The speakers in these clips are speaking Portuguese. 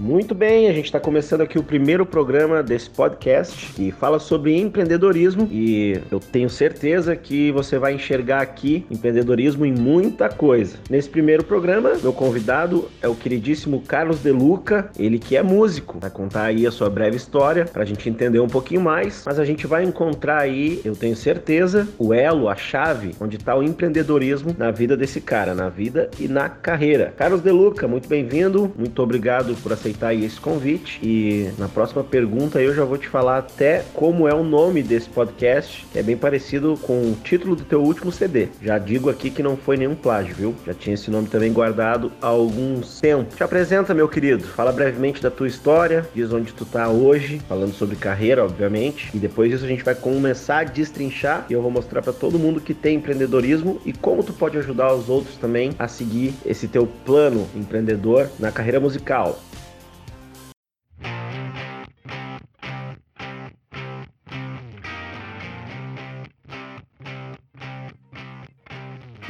Muito bem, a gente está começando aqui o primeiro programa desse podcast que fala sobre empreendedorismo e eu tenho certeza que você vai enxergar aqui empreendedorismo em muita coisa. Nesse primeiro programa, meu convidado é o queridíssimo Carlos De Luca, ele que é músico, vai contar aí a sua breve história para a gente entender um pouquinho mais, mas a gente vai encontrar aí, eu tenho certeza, o elo, a chave onde está o empreendedorismo na vida desse cara, na vida e na carreira. Carlos De Luca, muito bem-vindo, muito obrigado por aceitar aceitar esse convite. E na próxima pergunta eu já vou te falar até como é o nome desse podcast, que é bem parecido com o título do teu último CD. Já digo aqui que não foi nenhum plágio, viu? Já tinha esse nome também guardado há algum tempo. Te apresenta, meu querido. Fala brevemente da tua história, diz onde tu tá hoje, falando sobre carreira, obviamente. E depois disso a gente vai começar a destrinchar e eu vou mostrar para todo mundo que tem empreendedorismo e como tu pode ajudar os outros também a seguir esse teu plano empreendedor na carreira musical.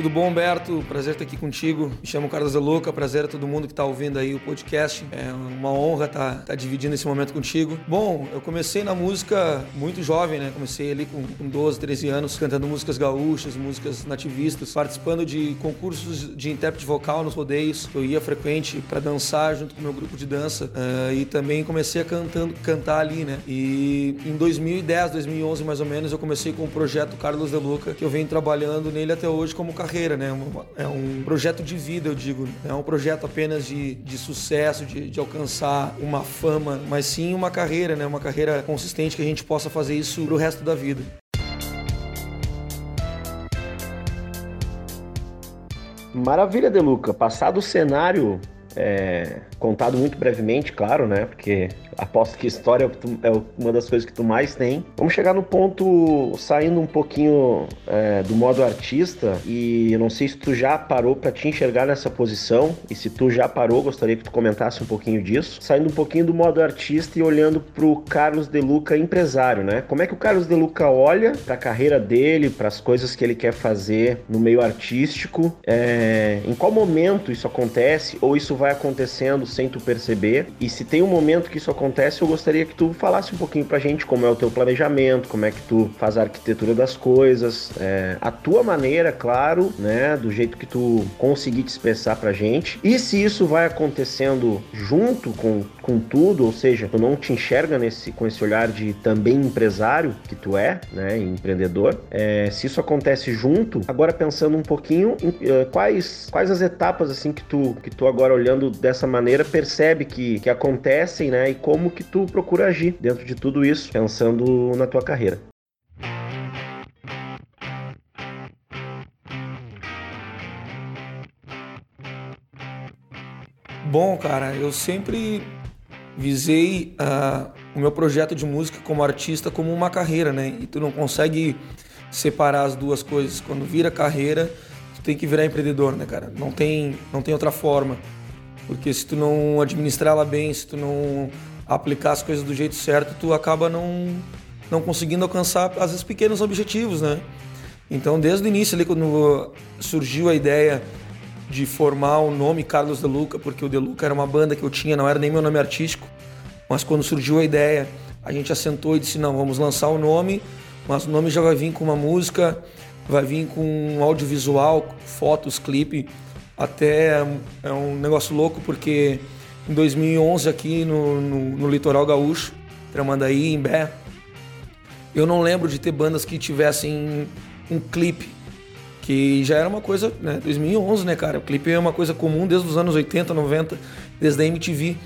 Tudo bom, Humberto? Prazer estar aqui contigo. Me chamo Carlos Louca. Prazer a todo mundo que está ouvindo aí o podcast. É uma honra estar, tá, estar dividindo esse momento contigo. Bom, eu comecei na música muito jovem, né? Comecei ali com, com 12, 13 anos, cantando músicas gaúchas, músicas nativistas, participando de concursos de intérprete vocal nos rodeios. Eu ia frequente para dançar junto com o meu grupo de dança uh, e também comecei a cantando, cantar ali, né? E em 2010, 2011 mais ou menos, eu comecei com o projeto Carlos de Luca, que eu venho trabalhando nele até hoje como carreira carreira, né? É um projeto de vida, eu digo. Não é um projeto apenas de, de sucesso, de, de alcançar uma fama, mas sim uma carreira, né? Uma carreira consistente que a gente possa fazer isso pro resto da vida. Maravilha, Deluca. Passado o cenário é, contado muito brevemente, claro, né? Porque aposto que história é uma das coisas que tu mais tem. Vamos chegar no ponto saindo um pouquinho é, do modo artista e eu não sei se tu já parou para te enxergar nessa posição e se tu já parou, gostaria que tu comentasse um pouquinho disso. Saindo um pouquinho do modo artista e olhando pro Carlos De Luca empresário, né? Como é que o Carlos De Luca olha para a carreira dele, para as coisas que ele quer fazer no meio artístico? É, em qual momento isso acontece ou isso vai acontecendo sem tu perceber? E se tem um momento que isso acontece eu gostaria que tu falasse um pouquinho pra gente como é o teu planejamento, como é que tu faz a arquitetura das coisas, é, a tua maneira, claro, né, do jeito que tu conseguir te expressar pra gente. E se isso vai acontecendo junto com, com tudo, ou seja, tu não te enxerga nesse, com esse olhar de também empresário que tu é, né, empreendedor, é, se isso acontece junto, agora pensando um pouquinho em, uh, quais, quais as etapas assim que tu, que tu agora olhando dessa maneira percebe que, que acontecem, né, e como que tu procura agir dentro de tudo isso, pensando na tua carreira. Bom, cara, eu sempre visei uh, o meu projeto de música como artista como uma carreira, né? E tu não consegue separar as duas coisas. Quando vira carreira, tu tem que virar empreendedor, né, cara? Não tem, não tem outra forma. Porque se tu não administrar ela bem, se tu não aplicar as coisas do jeito certo, tu acaba não, não conseguindo alcançar, às vezes, pequenos objetivos, né? Então, desde o início ali, quando surgiu a ideia de formar o nome Carlos De Luca, porque o De Luca era uma banda que eu tinha, não era nem meu nome artístico, mas quando surgiu a ideia, a gente assentou e disse, não, vamos lançar o nome, mas o nome já vai vir com uma música, vai vir com um audiovisual, fotos, clipe, até é um negócio louco, porque em 2011 aqui no, no, no litoral gaúcho, Tramandaí, Bé. Eu não lembro de ter bandas que tivessem um clipe, que já era uma coisa, né, 2011, né, cara? O clipe é uma coisa comum desde os anos 80, 90, desde a MTV,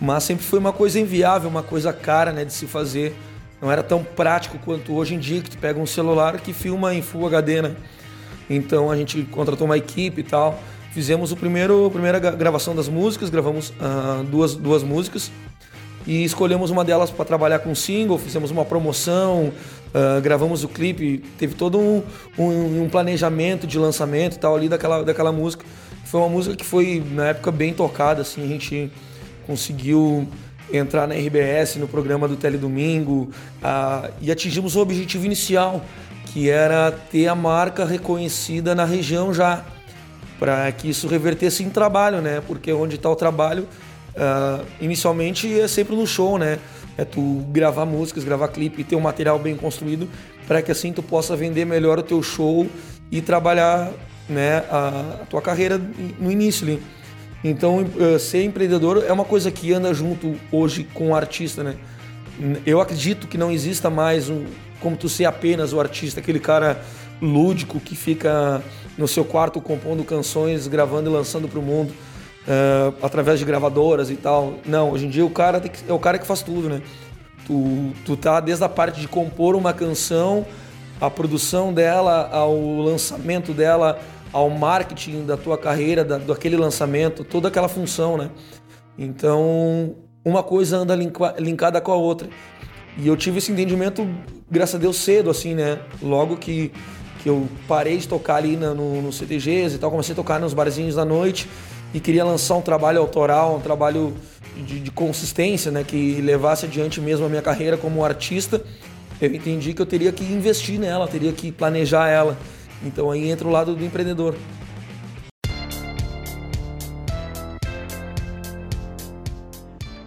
mas sempre foi uma coisa inviável, uma coisa cara, né, de se fazer. Não era tão prático quanto hoje em dia, que tu pega um celular que filma em Full HD, né? Então a gente contratou uma equipe e tal fizemos o primeiro, a primeira gravação das músicas, gravamos uh, duas, duas músicas e escolhemos uma delas para trabalhar com single, fizemos uma promoção, uh, gravamos o clipe, teve todo um, um, um, planejamento de lançamento e tal ali daquela, daquela música. Foi uma música que foi na época bem tocada, assim, a gente conseguiu entrar na RBS, no programa do Teledomingo uh, e atingimos o objetivo inicial, que era ter a marca reconhecida na região já para que isso revertesse em trabalho, né? Porque onde está o trabalho uh, inicialmente é sempre no show, né? É tu gravar músicas, gravar clipe, ter um material bem construído para que assim tu possa vender melhor o teu show e trabalhar né, a, a tua carreira no início ali. Então, uh, ser empreendedor é uma coisa que anda junto hoje com o artista, né? Eu acredito que não exista mais um, como tu ser apenas o artista, aquele cara lúdico que fica no seu quarto compondo canções, gravando e lançando para o mundo uh, através de gravadoras e tal. Não, hoje em dia o cara que, é o cara que faz tudo, né? Tu, tu tá desde a parte de compor uma canção, a produção dela, ao lançamento dela, ao marketing da tua carreira, da, daquele lançamento, toda aquela função, né? Então, uma coisa anda linka, linkada com a outra. E eu tive esse entendimento, graças a Deus, cedo, assim, né? Logo que, que eu parei de tocar ali no, no, no CTGs e tal, comecei a tocar nos barzinhos da noite e queria lançar um trabalho autoral, um trabalho de, de, consistência, né, que levasse adiante mesmo a minha carreira como artista, eu entendi que eu teria que investir nela, teria que planejar ela. Então aí entra o lado do empreendedor.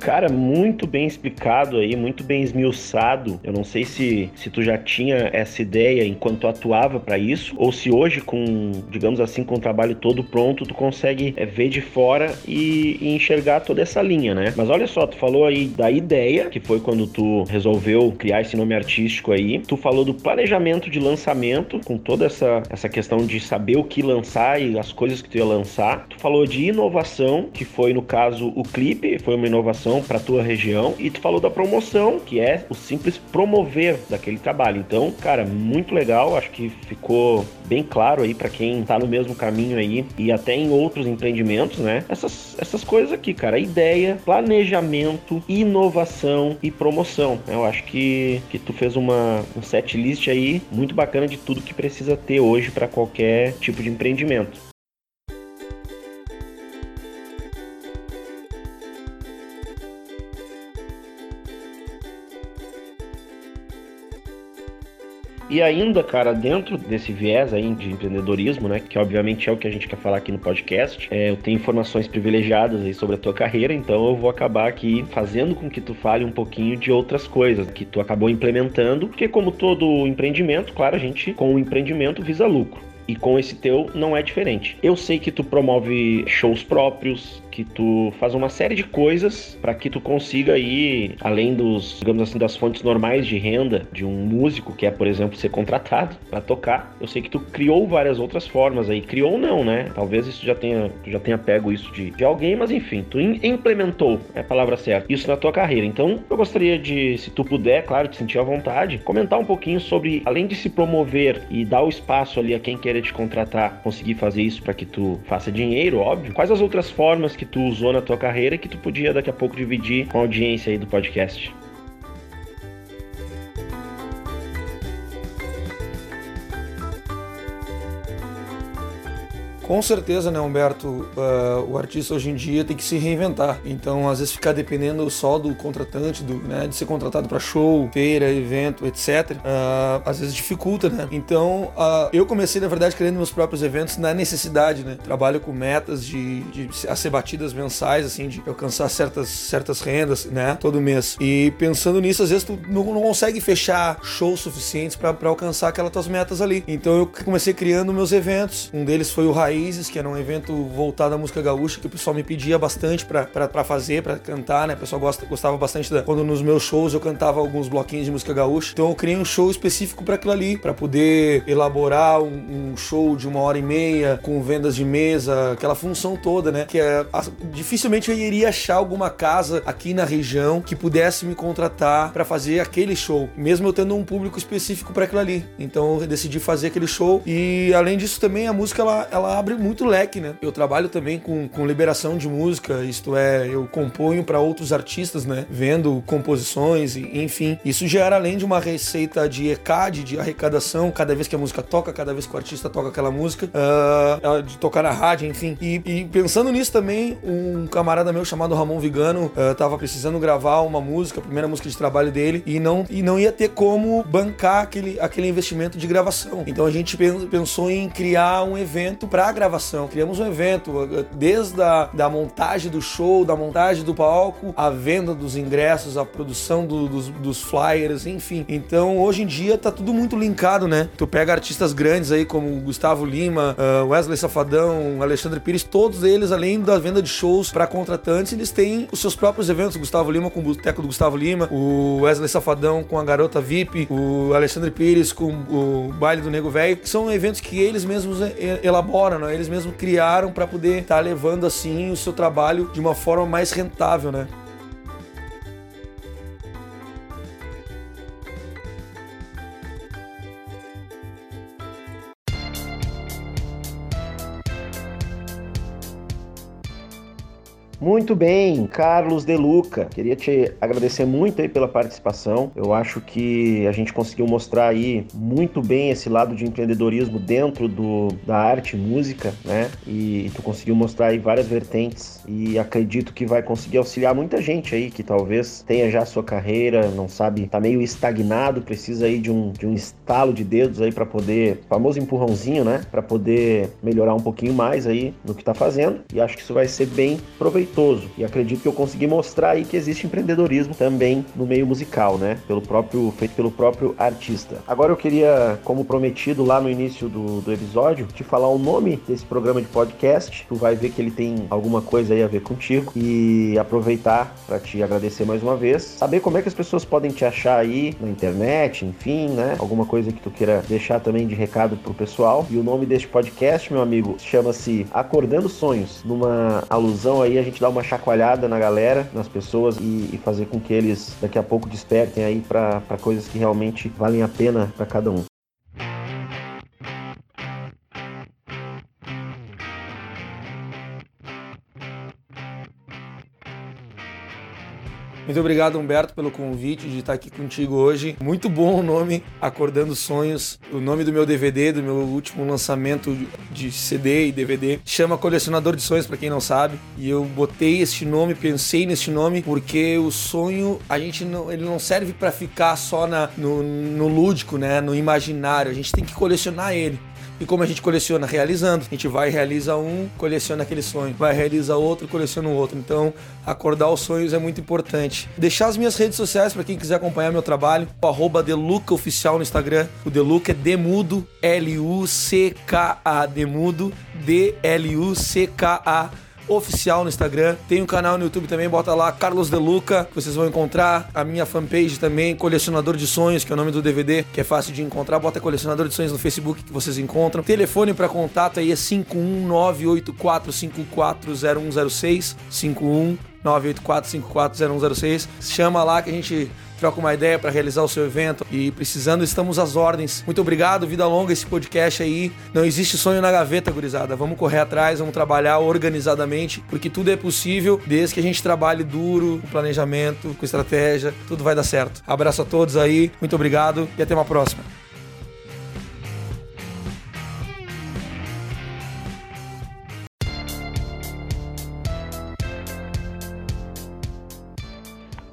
Cara, muito bem explicado aí, muito bem esmiuçado. Eu não sei se, se tu já tinha essa ideia enquanto tu atuava para isso, ou se hoje, com, digamos assim, com o trabalho todo pronto, tu consegue é, ver de fora e, e, enxergar toda essa linha, né? Mas olha só, tu falou aí da ideia, que foi quando tu resolveu criar esse nome artístico aí. Tu falou do planejamento de lançamento, com toda essa, essa questão de saber o que lançar e as coisas que tu ia lançar. Tu falou de inovação, que foi, no caso, o clipe, foi uma inovação promoção para tua região e tu falou da promoção, que é o simples promover daquele trabalho. Então, cara, muito legal, acho que ficou bem claro aí para quem tá no mesmo caminho aí e até em outros empreendimentos, né? Essas, essas coisas aqui, cara, ideia, planejamento, inovação e promoção. Eu acho que, que tu fez uma um set list aí muito bacana de tudo que precisa ter hoje para qualquer tipo de empreendimento. E ainda, cara, dentro desse viés aí de empreendedorismo, né, que obviamente é o que a gente quer falar aqui no podcast, é, eu tenho informações privilegiadas aí sobre a tua carreira, então eu vou acabar aqui fazendo com que tu fale um pouquinho de outras coisas que tu acabou implementando, porque como todo empreendimento, claro, a gente com o empreendimento visa lucro. E com esse teu não é diferente. Eu sei que tu promove shows próprios, que tu faz uma série de coisas para que tu consiga aí, além dos, digamos assim, das fontes normais de renda de um músico, que é, por exemplo, ser contratado para tocar. Eu sei que tu criou várias outras formas aí. Criou não, né? Talvez isso já tenha, tu já tenha pego isso de, de alguém, mas enfim, tu implementou, é a palavra certa, isso na tua carreira. Então, eu gostaria de, se tu puder, claro, te sentir à vontade, comentar um pouquinho sobre, além de se promover e dar o espaço ali a quem queira te contratar, conseguir fazer isso para que tu faça dinheiro, óbvio. Quais as outras formas que tu usou na tua carreira que tu podia daqui a pouco dividir com a audiência aí do podcast. Com certeza, né, Humberto? Uh, o artista hoje em dia tem que se reinventar. Então, às vezes, ficar dependendo só do contratante, do, né, de ser contratado para show, feira, evento, etc., uh, ah, às vezes dificulta, né? Então, uh, eu comecei, na verdade, criando meus próprios eventos na necessidade, né? Trabalho com metas de, de a ser batidas mensais, assim, de alcançar certas, certas rendas, né? Todo mês. E pensando nisso, às vezes, tu não, não consegue fechar shows suficientes para alcançar aquelas tuas metas ali. Então, eu comecei criando meus eventos. Um deles foi o Raiz Raízes, que era um evento voltado à música gaúcha, que o pessoal me pedia bastante para fazer, para cantar, né? O pessoal gosta, gostava bastante da, quando nos meus shows eu cantava alguns bloquinhos de música gaúcha. Então eu criei um show específico para aquilo ali, para poder elaborar um, um, show de uma hora e meia, com vendas de mesa, aquela função toda, né? Que é, a, dificilmente eu iria achar alguma casa aqui na região que pudesse me contratar para fazer aquele show, mesmo eu tendo um público específico para aquilo ali. Então eu decidi fazer aquele show e além disso também a música ela, ela abre muito leque, né? Eu trabalho também com, com liberação de música, isto é, eu componho para outros artistas, né? Vendo composições, e, enfim. Isso gera além de uma receita de ECAD, de arrecadação, cada vez que a música toca, cada vez que o artista toca aquela música, uh, de tocar na rádio, enfim. E, e, pensando nisso também, um camarada meu chamado Ramon Vigano uh, tava precisando gravar uma música, a primeira música de trabalho dele, e não, e não ia ter como bancar aquele, aquele investimento de gravação. Então a gente pensou em criar um evento para gravação, criamos um evento, desde a da montagem do show, da montagem do palco, a venda dos ingressos, a produção do, dos, dos flyers, enfim. Então hoje em dia tá tudo muito linkado, né? Tu pega artistas grandes aí como Gustavo Lima, uh, Wesley Safadão, Alexandre Pires, todos eles, além da venda de shows para contratantes, eles têm os seus próprios eventos. Gustavo Lima com o Boteco do Gustavo Lima, o Wesley Safadão com a Garota VIP, o Alexandre Pires com o Baile do Nego Velho, são eventos que eles mesmos elaboram, né? Eles mesmos criaram para poder estar tá levando assim o seu trabalho de uma forma mais rentável, né? Muito bem, Carlos Deluca. Queria te agradecer muito aí pela participação. Eu acho que a gente conseguiu mostrar aí muito bem esse lado de empreendedorismo dentro do, da arte e música, né? E tu conseguiu mostrar aí várias vertentes e acredito que vai conseguir auxiliar muita gente aí que talvez tenha já sua carreira, não sabe, tá meio estagnado, precisa aí de um, de um estalo de dedos aí para poder, famoso empurrãozinho, né? Para poder melhorar um pouquinho mais aí no que tá fazendo. E acho que isso vai ser bem proveitoso proveitoso. E acredito que eu consegui mostrar aí que existe empreendedorismo também no meio musical, né? Pelo próprio, feito pelo próprio artista. Agora eu queria, como prometido lá no início do, do episódio, te falar o nome desse programa de podcast. Tu vai ver que ele tem alguma coisa aí a ver contigo e aproveitar para te agradecer mais uma vez. Saber como é que as pessoas podem te achar aí na internet, enfim, né? Alguma coisa que tu queira deixar também de recado pro pessoal. E o nome deste podcast, meu amigo, chama-se Acordando Sonhos, numa alusão aí a gente dar uma chacoalhada na galera, nas pessoas e, e fazer com que eles daqui a pouco despertem aí para coisas que realmente valem a pena para cada um. Muito obrigado, Humberto, pelo convite de estar aqui contigo hoje. Muito bom o nome, Acordando Sonhos. O nome do meu DVD, do meu último lançamento de CD e DVD, chama Colecionador de Sonhos, para quem não sabe. E eu botei este nome, pensei neste nome, porque o sonho, a gente não, ele não serve para ficar só na, no, no lúdico, né? No imaginário. A gente tem que colecionar ele. E como a gente coleciona realizando, a gente vai realiza um, coleciona aquele sonho, vai realiza outro, coleciona o outro. Então, acordar os sonhos é muito importante. Deixar as minhas redes sociais para quem quiser acompanhar meu trabalho, arroba Deluca Oficial no Instagram. O Deluca é Demudo, L-U-C-K-A, Demudo, D-L-U-C-K-A oficial no Instagram. Tem um canal no YouTube também, bota lá Carlos De Luca, que vocês vão encontrar. A minha fanpage também, Colecionador de Sonhos, que é o nome do DVD, que é fácil de encontrar. Bota Colecionador de Sonhos no Facebook que vocês encontram. Telefone para contato aí é 51984540106. 51 984540106. Chama lá que a gente troca uma ideia para realizar o seu evento e precisando, estamos às ordens. Muito obrigado, vida longa esse podcast aí. Não existe sonho na gaveta, gurizada. Vamos correr atrás, vamos trabalhar organizadamente, porque tudo é possível desde que a gente trabalhe duro, com planejamento, com estratégia, tudo vai dar certo. Abraço a todos aí, muito obrigado e até uma próxima.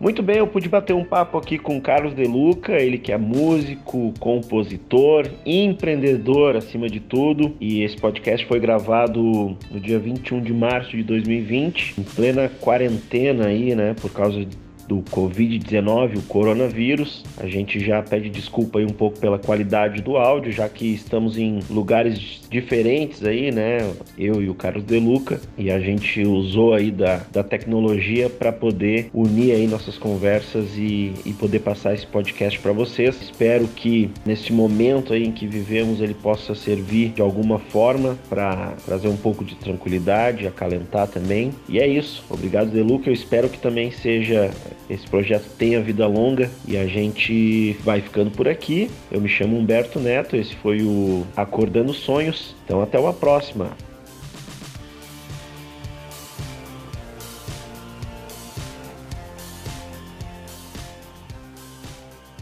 Muito bem, eu pude bater um papo aqui com Carlos De Luca, ele que é músico, compositor, empreendedor acima de tudo. E esse podcast foi gravado no dia 21 de março de 2020, em plena quarentena aí, né, por causa do Covid-19, o coronavírus. A gente já pede desculpa aí um pouco pela qualidade do áudio, já que estamos em lugares diferentes aí, né? Eu e o Carlos Deluca, e a gente usou aí da, da tecnologia para poder unir aí nossas conversas e, e poder passar esse podcast para vocês. Espero que nesse momento aí em que vivemos ele possa servir de alguma forma para trazer um pouco de tranquilidade, acalentar também. E é isso. Obrigado, Deluca. Eu espero que também seja esse projeto tenha vida longa e a gente vai ficando por aqui. Eu me chamo Humberto Neto, esse foi o Acordando Sonhos. Então até uma próxima.